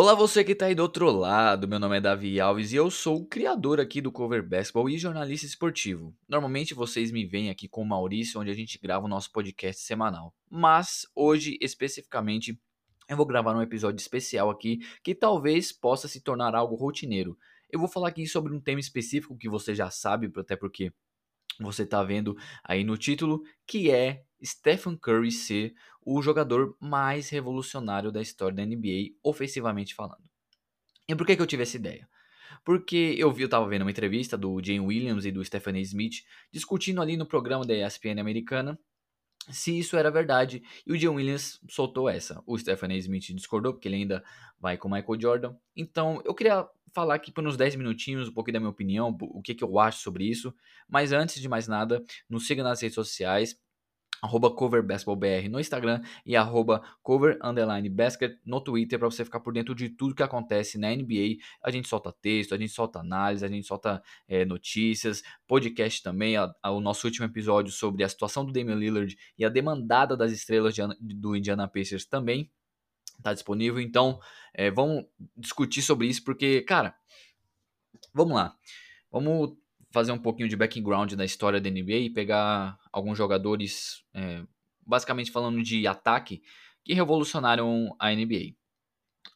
Olá, você que está aí do outro lado. Meu nome é Davi Alves e eu sou o criador aqui do Cover Basketball e jornalista esportivo. Normalmente vocês me veem aqui com o Maurício, onde a gente grava o nosso podcast semanal. Mas hoje, especificamente, eu vou gravar um episódio especial aqui que talvez possa se tornar algo rotineiro. Eu vou falar aqui sobre um tema específico que você já sabe, até porque você está vendo aí no título, que é Stephen Curry ser o jogador mais revolucionário da história da NBA, ofensivamente falando. E por que, que eu tive essa ideia? Porque eu vi, eu tava vendo uma entrevista do Jane Williams e do Stephanie Smith discutindo ali no programa da ESPN americana se isso era verdade. E o Jane Williams soltou essa. O Stephanie Smith discordou, porque ele ainda vai com o Michael Jordan. Então, eu queria falar aqui por uns 10 minutinhos um pouquinho da minha opinião, o que, que eu acho sobre isso. Mas antes de mais nada, nos siga nas redes sociais arroba coverbasketballbr no Instagram e arroba cover underline no Twitter para você ficar por dentro de tudo que acontece na NBA. A gente solta texto, a gente solta análise, a gente solta é, notícias, podcast também. A, a, o nosso último episódio sobre a situação do Damian Lillard e a demandada das estrelas de, do Indiana Pacers também está disponível. Então, é, vamos discutir sobre isso porque, cara, vamos lá. Vamos fazer um pouquinho de background da história da NBA e pegar alguns jogadores, é, basicamente falando de ataque, que revolucionaram a NBA.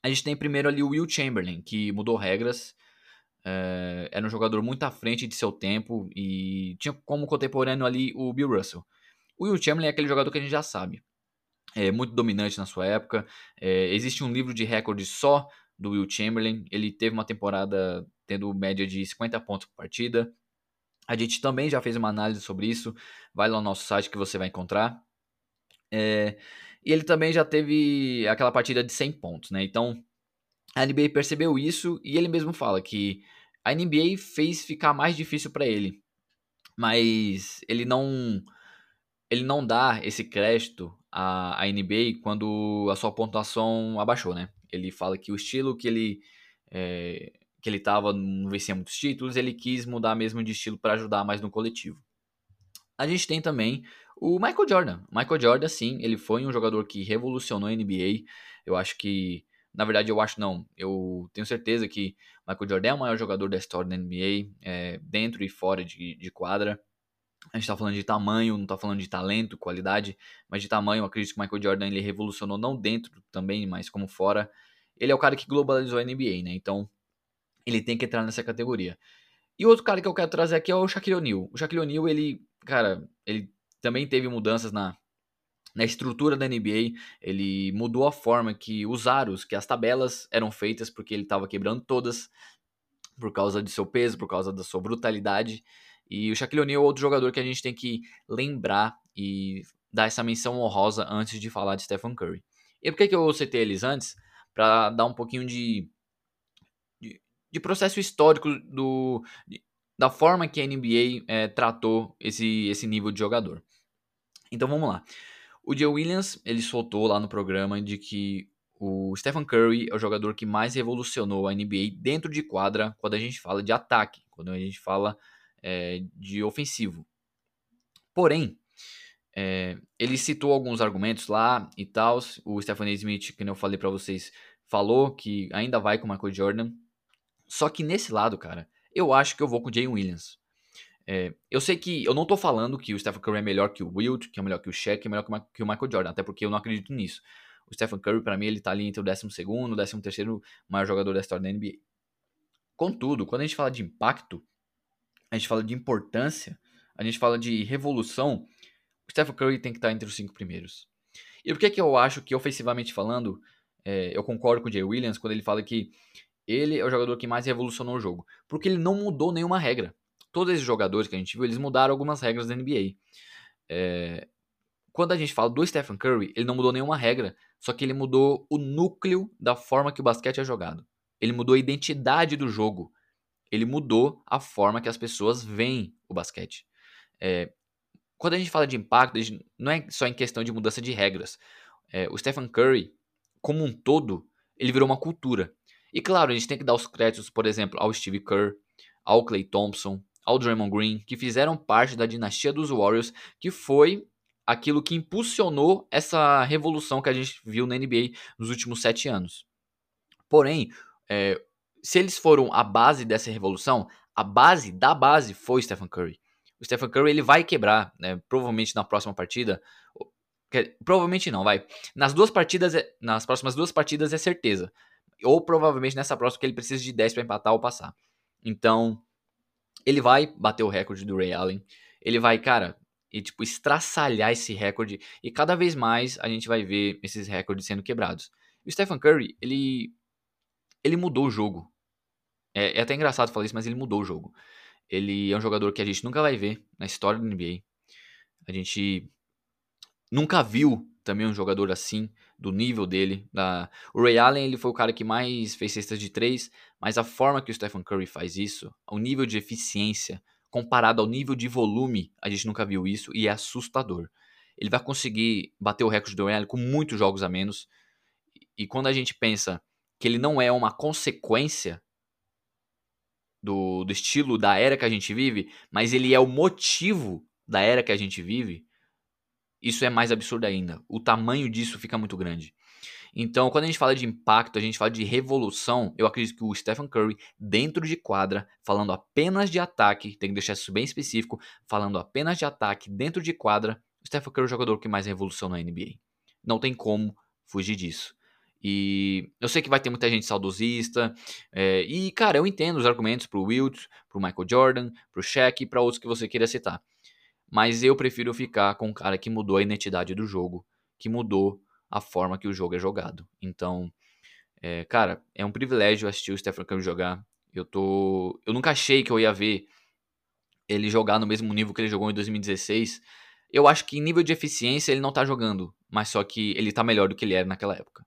A gente tem primeiro ali o Will Chamberlain, que mudou regras, é, era um jogador muito à frente de seu tempo e tinha como contemporâneo ali o Bill Russell. O Will Chamberlain é aquele jogador que a gente já sabe, é muito dominante na sua época. É, existe um livro de recordes só do Will Chamberlain. Ele teve uma temporada tendo média de 50 pontos por partida, a gente também já fez uma análise sobre isso. Vai lá no nosso site que você vai encontrar. É, e ele também já teve aquela partida de 100 pontos, né? Então, a NBA percebeu isso e ele mesmo fala que a NBA fez ficar mais difícil para ele. Mas ele não ele não dá esse crédito à, à NBA quando a sua pontuação abaixou, né? Ele fala que o estilo que ele é, que ele estava, não vencia muitos títulos, ele quis mudar mesmo de estilo para ajudar mais no coletivo. A gente tem também o Michael Jordan. Michael Jordan, sim, ele foi um jogador que revolucionou a NBA. Eu acho que, na verdade, eu acho não. Eu tenho certeza que Michael Jordan é o maior jogador da história da NBA, é, dentro e fora de, de quadra. A gente está falando de tamanho, não está falando de talento, qualidade, mas de tamanho. Eu acredito que o Michael Jordan ele revolucionou não dentro também, mas como fora. Ele é o cara que globalizou a NBA, né? Então, ele tem que entrar nessa categoria. E outro cara que eu quero trazer aqui é o Shaquille O'Neal. O Shaquille O'Neal, ele, cara, ele também teve mudanças na, na estrutura da NBA. Ele mudou a forma que os aros, que as tabelas eram feitas, porque ele estava quebrando todas por causa de seu peso, por causa da sua brutalidade. E o Shaquille O'Neal é outro jogador que a gente tem que lembrar e dar essa menção honrosa antes de falar de Stephen Curry. E por que, que eu citei eles antes? Para dar um pouquinho de de processo histórico do, da forma que a NBA é, tratou esse, esse nível de jogador. Então vamos lá. O Joe Williams ele soltou lá no programa de que o Stephen Curry é o jogador que mais revolucionou a NBA dentro de quadra quando a gente fala de ataque, quando a gente fala é, de ofensivo. Porém, é, ele citou alguns argumentos lá e tal. O Stephen Smith, que eu falei para vocês, falou que ainda vai com o Michael Jordan. Só que nesse lado, cara, eu acho que eu vou com o Jay Williams. É, eu sei que eu não tô falando que o Stephen Curry é melhor que o Wilt, que é melhor que o Shaq, que é melhor que o Michael Jordan, até porque eu não acredito nisso. O Stephen Curry, para mim, ele tá ali entre o 12 e o 13 maior jogador da história da NBA. Contudo, quando a gente fala de impacto, a gente fala de importância, a gente fala de revolução, o Stephen Curry tem que estar tá entre os cinco primeiros. E por que, que eu acho que, ofensivamente falando, é, eu concordo com o Jay Williams quando ele fala que ele é o jogador que mais revolucionou o jogo, porque ele não mudou nenhuma regra. Todos esses jogadores que a gente viu, eles mudaram algumas regras da NBA. É... Quando a gente fala do Stephen Curry, ele não mudou nenhuma regra, só que ele mudou o núcleo da forma que o basquete é jogado. Ele mudou a identidade do jogo. Ele mudou a forma que as pessoas veem o basquete. É... Quando a gente fala de impacto, não é só em questão de mudança de regras. É... o Stephen Curry, como um todo, ele virou uma cultura. E claro, a gente tem que dar os créditos, por exemplo, ao Steve Kerr, ao Clay Thompson, ao Draymond Green, que fizeram parte da dinastia dos Warriors, que foi aquilo que impulsionou essa revolução que a gente viu na NBA nos últimos sete anos. Porém, é, se eles foram a base dessa revolução, a base da base foi Stephen Curry. O Stephen Curry ele vai quebrar, né, provavelmente na próxima partida. Provavelmente não, vai. Nas duas partidas, é, nas próximas duas partidas é certeza. Ou provavelmente nessa próxima que ele precisa de 10 para empatar ou passar. Então, ele vai bater o recorde do Ray Allen. Ele vai, cara, e tipo estraçalhar esse recorde e cada vez mais a gente vai ver esses recordes sendo quebrados. E o Stephen Curry, ele ele mudou o jogo. É, é, até engraçado falar isso, mas ele mudou o jogo. Ele é um jogador que a gente nunca vai ver na história do NBA. A gente nunca viu também um jogador assim, do nível dele. Da... O Ray Allen ele foi o cara que mais fez cestas de três, mas a forma que o Stephen Curry faz isso, o nível de eficiência, comparado ao nível de volume, a gente nunca viu isso e é assustador. Ele vai conseguir bater o recorde do Ray Allen com muitos jogos a menos. E quando a gente pensa que ele não é uma consequência do, do estilo da era que a gente vive, mas ele é o motivo da era que a gente vive, isso é mais absurdo ainda. O tamanho disso fica muito grande. Então, quando a gente fala de impacto, a gente fala de revolução, eu acredito que o Stephen Curry, dentro de quadra, falando apenas de ataque, tem que deixar isso bem específico, falando apenas de ataque dentro de quadra, o Stephen Curry é o jogador que mais revoluciona na NBA. Não tem como fugir disso. E eu sei que vai ter muita gente saudosista. É, e, cara, eu entendo os argumentos pro Wilt, pro Michael Jordan, pro Shaq e para outros que você queira citar. Mas eu prefiro ficar com o cara que mudou a identidade do jogo, que mudou a forma que o jogo é jogado. Então, é, cara, é um privilégio assistir o Stephen Curry jogar. Eu tô, eu nunca achei que eu ia ver ele jogar no mesmo nível que ele jogou em 2016. Eu acho que em nível de eficiência ele não tá jogando, mas só que ele tá melhor do que ele era naquela época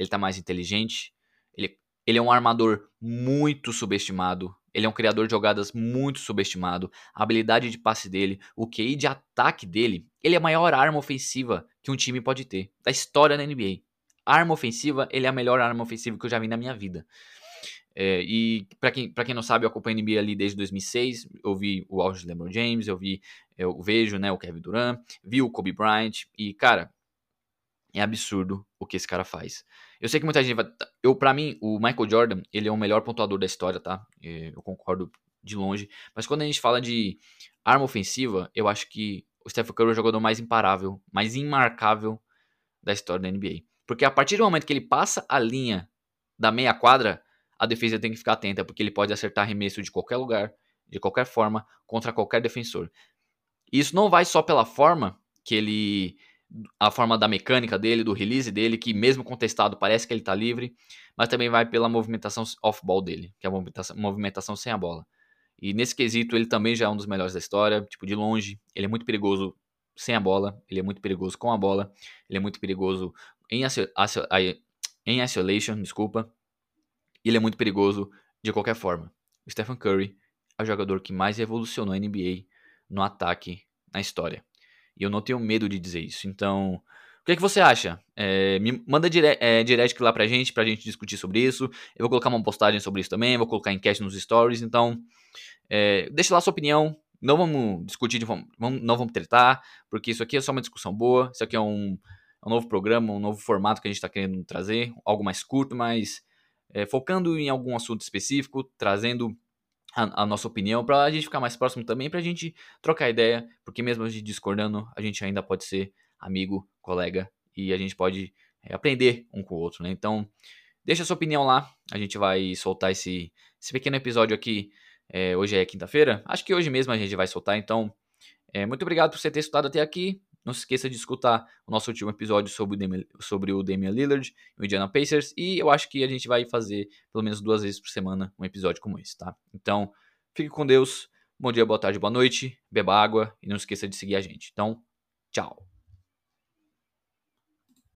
ele tá mais inteligente, ele, ele é um armador muito subestimado, ele é um criador de jogadas muito subestimado, a habilidade de passe dele, o QI de ataque dele, ele é a maior arma ofensiva que um time pode ter, da história da NBA. Arma ofensiva, ele é a melhor arma ofensiva que eu já vi na minha vida. É, e para quem, pra quem não sabe, eu acompanho a NBA ali desde 2006. Eu vi o auge LeBron James, eu vi, eu vejo né, o Kevin Durant, vi o Kobe Bryant. E, cara, é absurdo o que esse cara faz. Eu sei que muita gente vai. Eu, para mim, o Michael Jordan, ele é o melhor pontuador da história, tá? Eu concordo de longe. Mas quando a gente fala de arma ofensiva, eu acho que o Stephen Curry é o jogador mais imparável, mais imarcável da história da NBA. Porque a partir do momento que ele passa a linha da meia quadra, a defesa tem que ficar atenta, porque ele pode acertar arremesso de qualquer lugar, de qualquer forma, contra qualquer defensor. E isso não vai só pela forma que ele a forma da mecânica dele, do release dele, que mesmo contestado parece que ele está livre, mas também vai pela movimentação off-ball dele, que é a movimentação, movimentação sem a bola. E nesse quesito ele também já é um dos melhores da história, tipo de longe, ele é muito perigoso sem a bola, ele é muito perigoso com a bola, ele é muito perigoso em, em isolation, desculpa, ele é muito perigoso de qualquer forma. O Stephen Curry é o jogador que mais revolucionou a NBA no ataque na história. E eu não tenho medo de dizer isso. Então, o que, é que você acha? É, me manda dire é, direct lá pra gente, pra gente discutir sobre isso. Eu vou colocar uma postagem sobre isso também, vou colocar enquete nos stories. Então, é, deixa lá sua opinião. Não vamos discutir, vamos, não vamos tretar, porque isso aqui é só uma discussão boa. Isso aqui é um, é um novo programa, um novo formato que a gente está querendo trazer. Algo mais curto, mas é, focando em algum assunto específico, trazendo a, a nossa opinião, para a gente ficar mais próximo também, para a gente trocar ideia, porque mesmo a gente discordando, a gente ainda pode ser amigo, colega e a gente pode é, aprender um com o outro, né? Então, deixa a sua opinião lá, a gente vai soltar esse, esse pequeno episódio aqui. É, hoje é quinta-feira, acho que hoje mesmo a gente vai soltar, então, é, muito obrigado por você ter estudado até aqui. Não se esqueça de escutar o nosso último episódio sobre o, Damian, sobre o Damian Lillard e o Indiana Pacers. E eu acho que a gente vai fazer pelo menos duas vezes por semana um episódio como esse, tá? Então, fique com Deus. Bom dia, boa tarde, boa noite. Beba água e não esqueça de seguir a gente. Então, tchau.